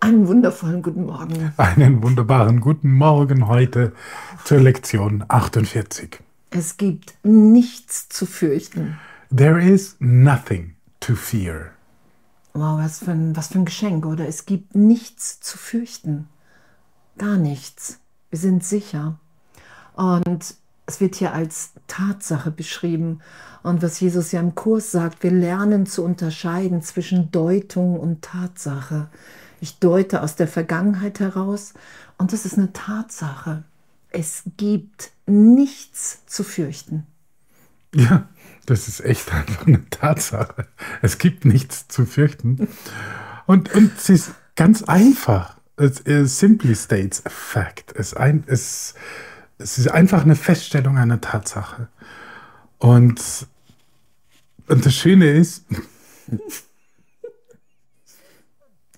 Einen wundervollen guten Morgen. Einen wunderbaren guten Morgen heute zur Lektion 48. Es gibt nichts zu fürchten. There is nothing to fear. Wow, was für, ein, was für ein Geschenk, oder? Es gibt nichts zu fürchten. Gar nichts. Wir sind sicher. Und es wird hier als Tatsache beschrieben. Und was Jesus ja im Kurs sagt, wir lernen zu unterscheiden zwischen Deutung und Tatsache. Ich deute aus der Vergangenheit heraus und das ist eine Tatsache. Es gibt nichts zu fürchten. Ja, das ist echt einfach eine Tatsache. Es gibt nichts zu fürchten. Und, und es ist ganz einfach. Es, es simply states a fact. Es, es, es ist einfach eine Feststellung einer Tatsache. Und, und das Schöne ist,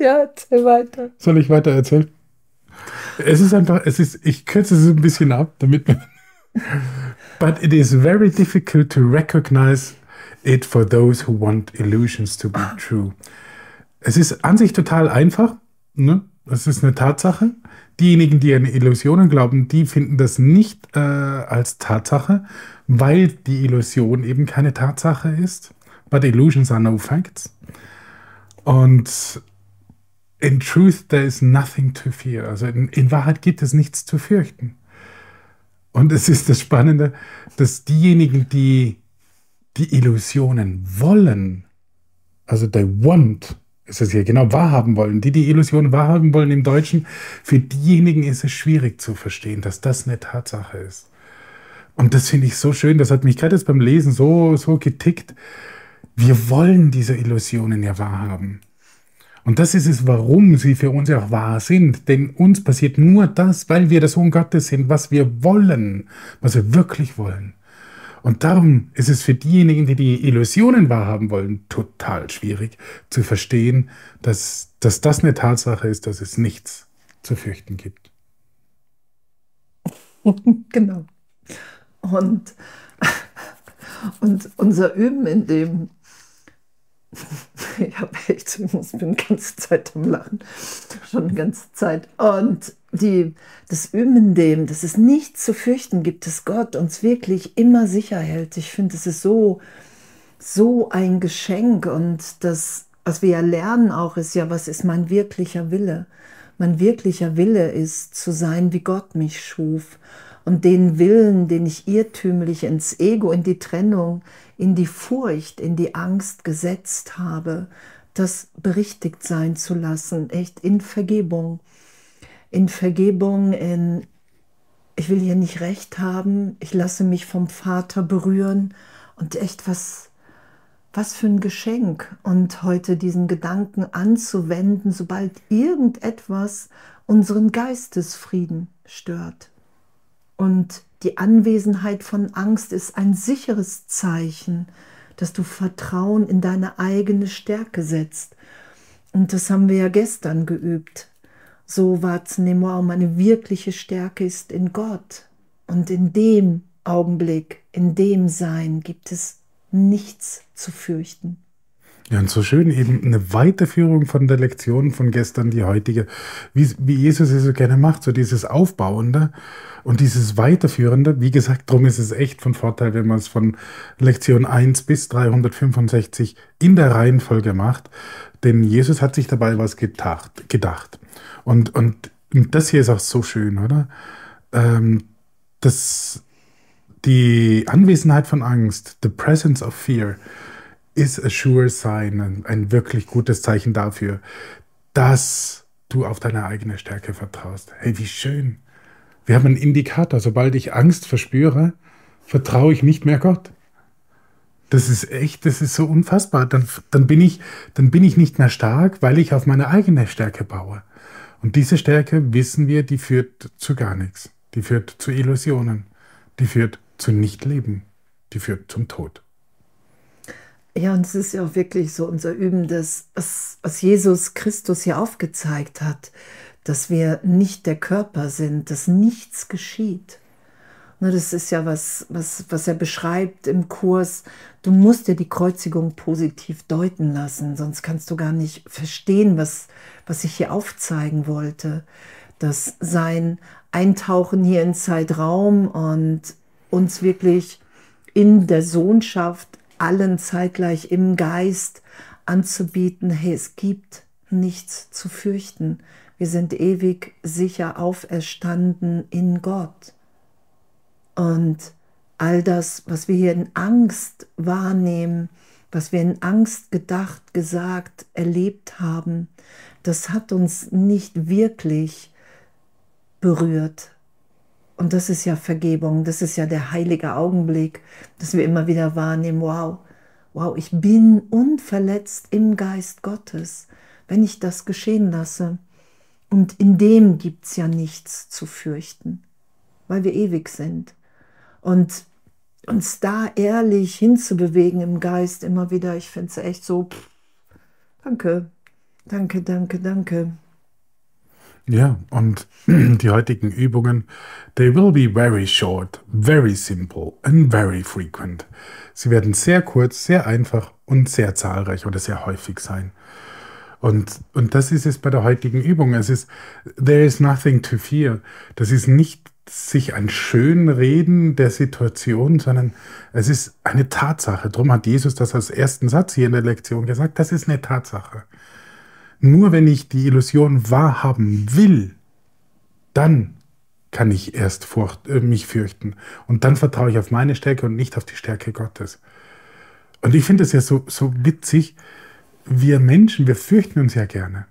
Ja, erzähl weiter. Soll ich weiter erzählen? Es ist einfach, es ist, ich kürze es ein bisschen ab, damit man. But it is very difficult to recognize it for those who want illusions to be true. Es ist an sich total einfach. Ne? Das ist eine Tatsache. Diejenigen, die an Illusionen glauben, die finden das nicht äh, als Tatsache, weil die Illusion eben keine Tatsache ist. But illusions are no facts. Und in truth there is nothing to fear. Also in, in, Wahrheit gibt es nichts zu fürchten. Und es ist das Spannende, dass diejenigen, die die Illusionen wollen, also they want, ist es hier genau wahrhaben wollen, die die Illusionen wahrhaben wollen im Deutschen, für diejenigen ist es schwierig zu verstehen, dass das eine Tatsache ist. Und das finde ich so schön, das hat mich gerade jetzt beim Lesen so, so getickt. Wir wollen diese Illusionen ja wahrhaben. Und das ist es, warum sie für uns auch wahr sind. Denn uns passiert nur das, weil wir der Sohn Gottes sind, was wir wollen, was wir wirklich wollen. Und darum ist es für diejenigen, die die Illusionen wahrhaben wollen, total schwierig zu verstehen, dass, dass das eine Tatsache ist, dass es nichts zu fürchten gibt. genau. Und, und unser Üben in dem ich habe echt, ich bin die ganze Zeit am Lachen. Schon die ganze Zeit. Und die, das Üben dem, dass es nichts zu fürchten gibt, dass Gott uns wirklich immer sicher hält. Ich finde, es ist so, so ein Geschenk. Und das, was wir ja lernen auch, ist ja, was ist mein wirklicher Wille? Mein wirklicher Wille ist zu sein, wie Gott mich schuf. Und den Willen, den ich irrtümlich ins Ego, in die Trennung, in die Furcht, in die Angst gesetzt habe, das berichtigt sein zu lassen, echt in Vergebung. In Vergebung, in ich will hier nicht recht haben, ich lasse mich vom Vater berühren und echt was, was für ein Geschenk. Und heute diesen Gedanken anzuwenden, sobald irgendetwas unseren Geistesfrieden stört. Und die Anwesenheit von Angst ist ein sicheres Zeichen, dass du Vertrauen in deine eigene Stärke setzt. Und das haben wir ja gestern geübt. So wahrzunehmen, meine wirkliche Stärke ist in Gott. Und in dem Augenblick, in dem Sein gibt es nichts zu fürchten. Ja, und so schön eben eine Weiterführung von der Lektion von gestern, die heutige, wie, wie Jesus es so gerne macht, so dieses Aufbauende und dieses Weiterführende. Wie gesagt, darum ist es echt von Vorteil, wenn man es von Lektion 1 bis 365 in der Reihenfolge macht, denn Jesus hat sich dabei was gedacht. gedacht. Und, und, und das hier ist auch so schön, oder? Ähm, das, die Anwesenheit von Angst, the presence of fear, is a sign, ein, ein wirklich gutes Zeichen dafür, dass du auf deine eigene Stärke vertraust. Hey, wie schön. Wir haben einen Indikator. Sobald ich Angst verspüre, vertraue ich nicht mehr Gott. Das ist echt, das ist so unfassbar. Dann, dann, bin ich, dann bin ich nicht mehr stark, weil ich auf meine eigene Stärke baue. Und diese Stärke, wissen wir, die führt zu gar nichts. Die führt zu Illusionen. Die führt zu Nichtleben. Die führt zum Tod. Ja, und es ist ja auch wirklich so unser Üben, das, was, was Jesus Christus hier aufgezeigt hat, dass wir nicht der Körper sind, dass nichts geschieht. Das ist ja was, was, was er beschreibt im Kurs. Du musst dir die Kreuzigung positiv deuten lassen, sonst kannst du gar nicht verstehen, was, was ich hier aufzeigen wollte. Dass sein Eintauchen hier in Zeitraum und uns wirklich in der Sohnschaft allen zeitgleich im Geist anzubieten, hey, es gibt nichts zu fürchten. Wir sind ewig sicher auferstanden in Gott. Und all das, was wir hier in Angst wahrnehmen, was wir in Angst gedacht, gesagt, erlebt haben, das hat uns nicht wirklich berührt. Und das ist ja Vergebung, das ist ja der heilige Augenblick, dass wir immer wieder wahrnehmen, wow, wow, ich bin unverletzt im Geist Gottes, wenn ich das geschehen lasse. Und in dem gibt es ja nichts zu fürchten, weil wir ewig sind. Und uns da ehrlich hinzubewegen im Geist immer wieder, ich finde es echt so, pff, danke, danke, danke, danke. Ja, und die heutigen Übungen, they will be very short, very simple and very frequent. Sie werden sehr kurz, sehr einfach und sehr zahlreich oder sehr häufig sein. Und, und das ist es bei der heutigen Übung. Es ist, there is nothing to fear. Das ist nicht sich ein Schönreden der Situation, sondern es ist eine Tatsache. Darum hat Jesus das als ersten Satz hier in der Lektion gesagt. Das ist eine Tatsache. Nur wenn ich die Illusion wahrhaben will, dann kann ich erst furcht, äh, mich fürchten. Und dann vertraue ich auf meine Stärke und nicht auf die Stärke Gottes. Und ich finde es ja so, so witzig, wir Menschen, wir fürchten uns ja gerne.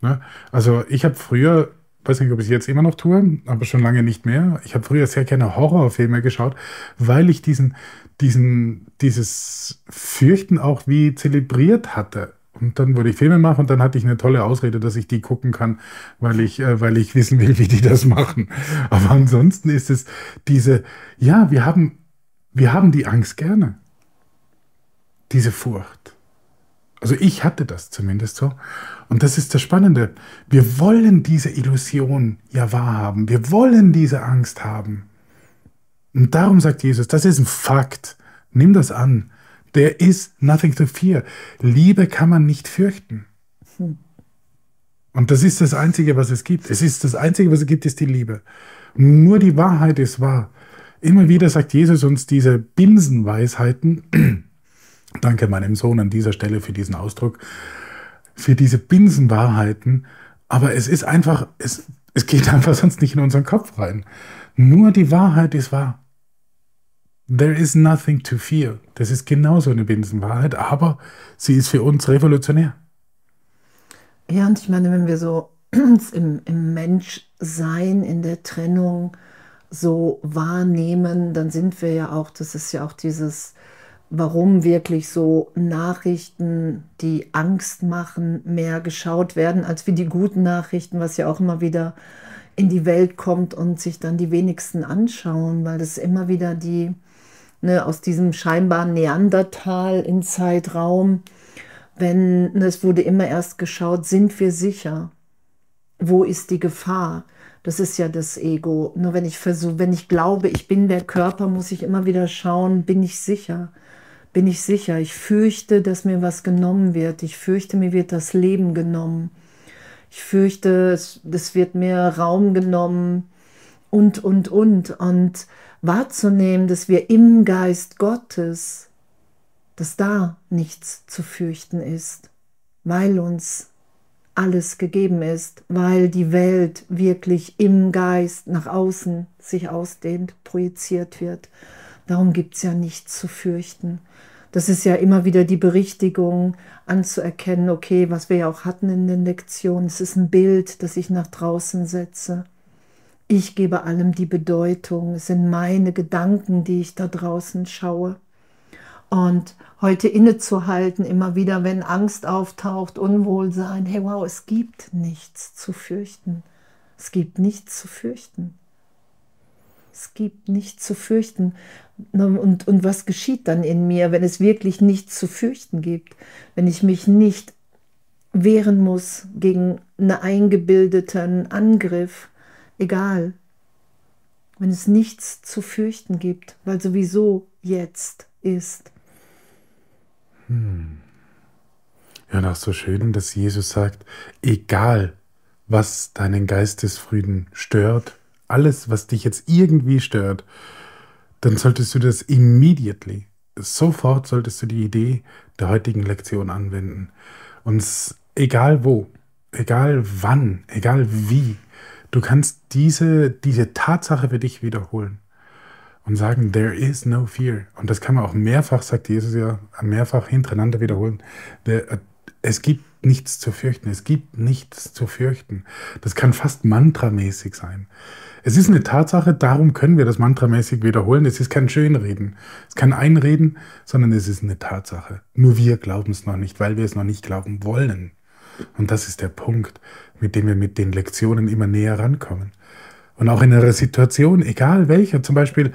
Ne? Also ich habe früher weiß nicht, ob ich es jetzt immer noch tue, aber schon lange nicht mehr. Ich habe früher sehr gerne Horrorfilme geschaut, weil ich diesen, diesen, dieses Fürchten auch wie zelebriert hatte. Und dann wurde ich Filme machen und dann hatte ich eine tolle Ausrede, dass ich die gucken kann, weil ich, äh, weil ich wissen will, wie die das machen. Aber ansonsten ist es diese, ja, wir haben, wir haben die Angst gerne. Diese Furcht. Also ich hatte das zumindest so. Und das ist das Spannende. Wir wollen diese Illusion ja wahrhaben. Wir wollen diese Angst haben. Und darum sagt Jesus, das ist ein Fakt. Nimm das an. There is nothing to fear. Liebe kann man nicht fürchten. Und das ist das Einzige, was es gibt. Es ist das Einzige, was es gibt, ist die Liebe. Nur die Wahrheit ist wahr. Immer wieder sagt Jesus uns diese Binsenweisheiten. Danke meinem Sohn an dieser Stelle für diesen Ausdruck für diese Binsenwahrheiten, aber es ist einfach, es, es geht einfach sonst nicht in unseren Kopf rein. Nur die Wahrheit ist wahr. There is nothing to fear. Das ist genauso eine Binsenwahrheit, aber sie ist für uns revolutionär. Ja, und ich meine, wenn wir so im, im Menschsein, in der Trennung so wahrnehmen, dann sind wir ja auch, das ist ja auch dieses warum wirklich so Nachrichten, die Angst machen, mehr geschaut werden, als wie die guten Nachrichten, was ja auch immer wieder in die Welt kommt und sich dann die wenigsten anschauen, weil das immer wieder die ne, aus diesem scheinbaren Neandertal in Zeitraum, wenn ne, es wurde immer erst geschaut, sind wir sicher? Wo ist die Gefahr? Das ist ja das Ego. Nur wenn ich versuche, wenn ich glaube, ich bin der Körper, muss ich immer wieder schauen, bin ich sicher? bin ich sicher. Ich fürchte, dass mir was genommen wird. Ich fürchte, mir wird das Leben genommen. Ich fürchte, es, es wird mir Raum genommen und, und, und. Und wahrzunehmen, dass wir im Geist Gottes, dass da nichts zu fürchten ist, weil uns alles gegeben ist, weil die Welt wirklich im Geist nach außen sich ausdehnt, projiziert wird. Darum gibt es ja nichts zu fürchten. Das ist ja immer wieder die Berichtigung anzuerkennen, okay, was wir ja auch hatten in den Lektionen, es ist ein Bild, das ich nach draußen setze. Ich gebe allem die Bedeutung, es sind meine Gedanken, die ich da draußen schaue. Und heute innezuhalten, immer wieder, wenn Angst auftaucht, Unwohlsein, hey wow, es gibt nichts zu fürchten. Es gibt nichts zu fürchten. Es gibt nichts zu fürchten. Und, und was geschieht dann in mir, wenn es wirklich nichts zu fürchten gibt? Wenn ich mich nicht wehren muss gegen einen eingebildeten Angriff? Egal. wenn es nichts zu fürchten gibt, weil sowieso jetzt ist. Hm. Ja, auch so schön, dass Jesus sagt, egal was deinen Geistesfrieden stört, alles, was dich jetzt irgendwie stört, dann solltest du das immediately, sofort solltest du die Idee der heutigen Lektion anwenden. Und egal wo, egal wann, egal wie, du kannst diese, diese Tatsache für dich wiederholen und sagen, there is no fear. Und das kann man auch mehrfach, sagt Jesus ja, mehrfach hintereinander wiederholen. Es gibt nichts zu fürchten. Es gibt nichts zu fürchten. Das kann fast mantramäßig sein. Es ist eine Tatsache, darum können wir das mantramäßig wiederholen. Es ist kein Schönreden, es ist kein Einreden, sondern es ist eine Tatsache. Nur wir glauben es noch nicht, weil wir es noch nicht glauben wollen. Und das ist der Punkt, mit dem wir mit den Lektionen immer näher rankommen. Und auch in einer Situation, egal welcher, zum Beispiel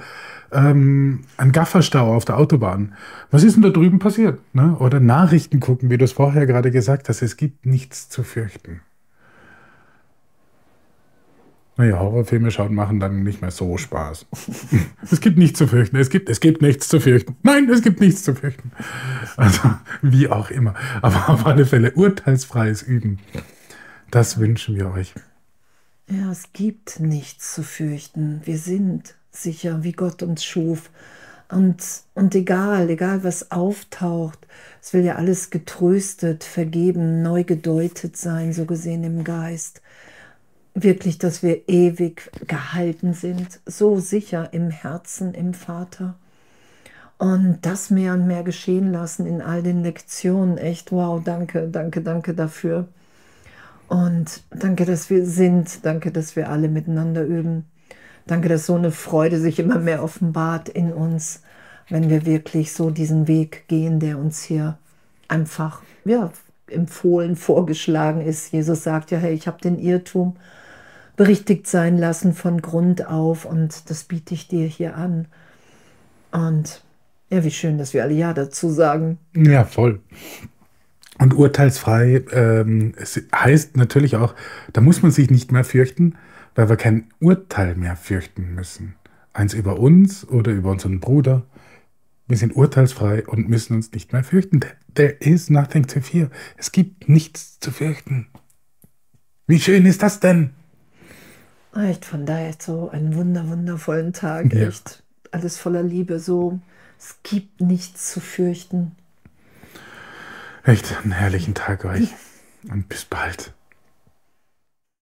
ähm, ein Gafferstau auf der Autobahn. Was ist denn da drüben passiert? Ne? Oder Nachrichten gucken, wie du es vorher gerade gesagt hast. Es gibt nichts zu fürchten. Naja, Horrorfilme schauen machen dann nicht mehr so Spaß. es gibt nichts zu fürchten. Es gibt, es gibt nichts zu fürchten. Nein, es gibt nichts zu fürchten. Also, wie auch immer. Aber auf alle Fälle urteilsfreies Üben. Das wünschen wir euch. Ja, es gibt nichts zu fürchten. Wir sind sicher, wie Gott uns schuf. Und, und egal, egal was auftaucht, es will ja alles getröstet, vergeben, neu gedeutet sein, so gesehen im Geist wirklich, dass wir ewig gehalten sind, so sicher im Herzen, im Vater. Und das mehr und mehr geschehen lassen in all den Lektionen. Echt, wow, danke, danke, danke dafür. Und danke, dass wir sind. Danke, dass wir alle miteinander üben. Danke, dass so eine Freude sich immer mehr offenbart in uns, wenn wir wirklich so diesen Weg gehen, der uns hier einfach ja, empfohlen, vorgeschlagen ist. Jesus sagt ja, hey, ich habe den Irrtum berichtigt sein lassen von Grund auf und das biete ich dir hier an. Und ja, wie schön, dass wir alle Ja dazu sagen. Ja, voll. Und urteilsfrei ähm, heißt natürlich auch, da muss man sich nicht mehr fürchten, weil wir kein Urteil mehr fürchten müssen. Eins über uns oder über unseren Bruder. Wir sind urteilsfrei und müssen uns nicht mehr fürchten. There is nothing to fear. Es gibt nichts zu fürchten. Wie schön ist das denn? Echt, von daher so einen wunder, wundervollen Tag. Ja. Echt, alles voller Liebe. So, es gibt nichts zu fürchten. Echt einen herrlichen Tag euch. Und bis bald.